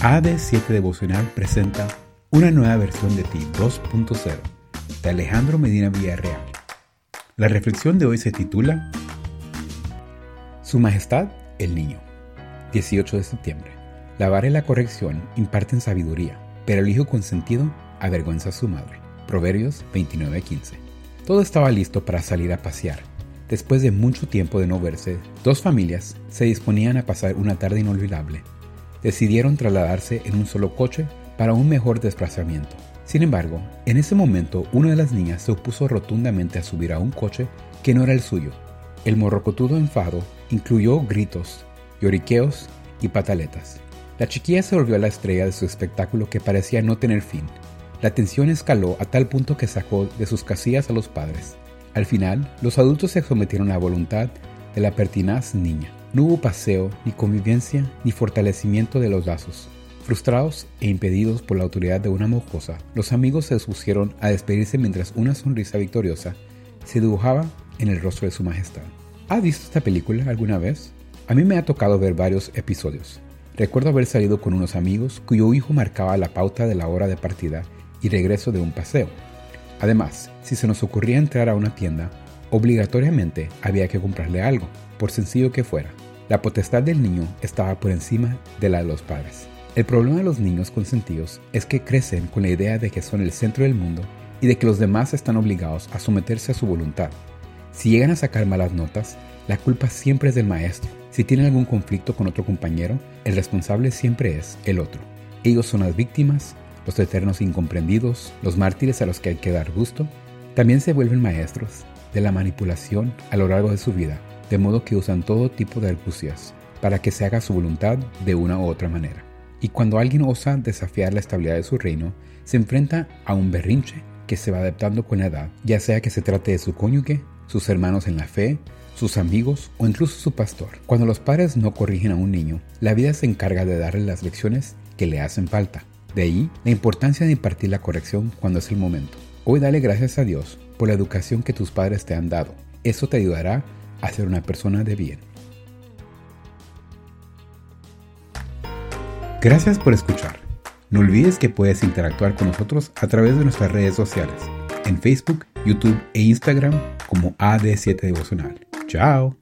AD7 Devocional presenta una nueva versión de ti 2.0 de Alejandro Medina Villarreal. La reflexión de hoy se titula Su Majestad el Niño. 18 de septiembre. La vara y la corrección imparten sabiduría, pero el hijo consentido avergüenza a su madre. Proverbios 29:15. Todo estaba listo para salir a pasear. Después de mucho tiempo de no verse, dos familias se disponían a pasar una tarde inolvidable decidieron trasladarse en un solo coche para un mejor desplazamiento. Sin embargo, en ese momento una de las niñas se opuso rotundamente a subir a un coche que no era el suyo. El morrocotudo enfado incluyó gritos, lloriqueos y pataletas. La chiquilla se volvió la estrella de su espectáculo que parecía no tener fin. La tensión escaló a tal punto que sacó de sus casillas a los padres. Al final, los adultos se sometieron a la voluntad de la pertinaz niña. No hubo paseo, ni convivencia, ni fortalecimiento de los lazos. Frustrados e impedidos por la autoridad de una mojosa, los amigos se dispusieron a despedirse mientras una sonrisa victoriosa se dibujaba en el rostro de su majestad. ¿Ha visto esta película alguna vez? A mí me ha tocado ver varios episodios. Recuerdo haber salido con unos amigos cuyo hijo marcaba la pauta de la hora de partida y regreso de un paseo. Además, si se nos ocurría entrar a una tienda, obligatoriamente había que comprarle algo, por sencillo que fuera. La potestad del niño estaba por encima de la de los padres. El problema de los niños consentidos es que crecen con la idea de que son el centro del mundo y de que los demás están obligados a someterse a su voluntad. Si llegan a sacar malas notas, la culpa siempre es del maestro. Si tienen algún conflicto con otro compañero, el responsable siempre es el otro. Ellos son las víctimas, los eternos incomprendidos, los mártires a los que hay que dar gusto. También se vuelven maestros de la manipulación a lo largo de su vida de modo que usan todo tipo de argucias para que se haga su voluntad de una u otra manera. Y cuando alguien osa desafiar la estabilidad de su reino, se enfrenta a un berrinche que se va adaptando con la edad, ya sea que se trate de su cónyuge, sus hermanos en la fe, sus amigos o incluso su pastor. Cuando los padres no corrigen a un niño, la vida se encarga de darle las lecciones que le hacen falta. De ahí la importancia de impartir la corrección cuando es el momento. Hoy dale gracias a Dios por la educación que tus padres te han dado. Eso te ayudará a ser una persona de bien. Gracias por escuchar. No olvides que puedes interactuar con nosotros a través de nuestras redes sociales, en Facebook, YouTube e Instagram como AD7 Devocional. Chao.